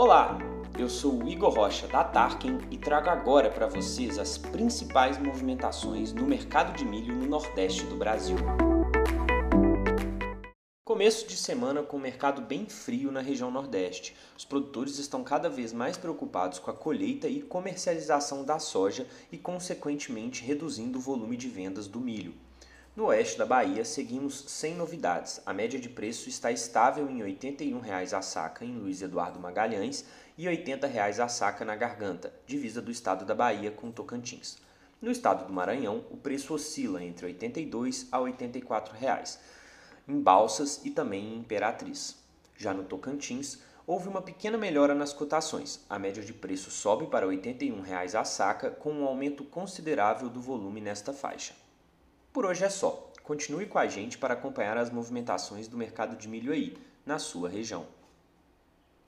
Olá, eu sou o Igor Rocha da Tarkin e trago agora para vocês as principais movimentações no mercado de milho no Nordeste do Brasil. Começo de semana com o mercado bem frio na região Nordeste. Os produtores estão cada vez mais preocupados com a colheita e comercialização da soja e, consequentemente, reduzindo o volume de vendas do milho. No oeste da Bahia, seguimos sem novidades. A média de preço está estável em R$ 81,00 a saca em Luiz Eduardo Magalhães e R$ 80,00 a saca na Garganta, divisa do estado da Bahia com Tocantins. No estado do Maranhão, o preço oscila entre R$ 82 a 84 reais, em Balsas e também em Imperatriz. Já no Tocantins, houve uma pequena melhora nas cotações. A média de preço sobe para 81 reais a saca, com um aumento considerável do volume nesta faixa. Por hoje é só. Continue com a gente para acompanhar as movimentações do mercado de milho aí, na sua região.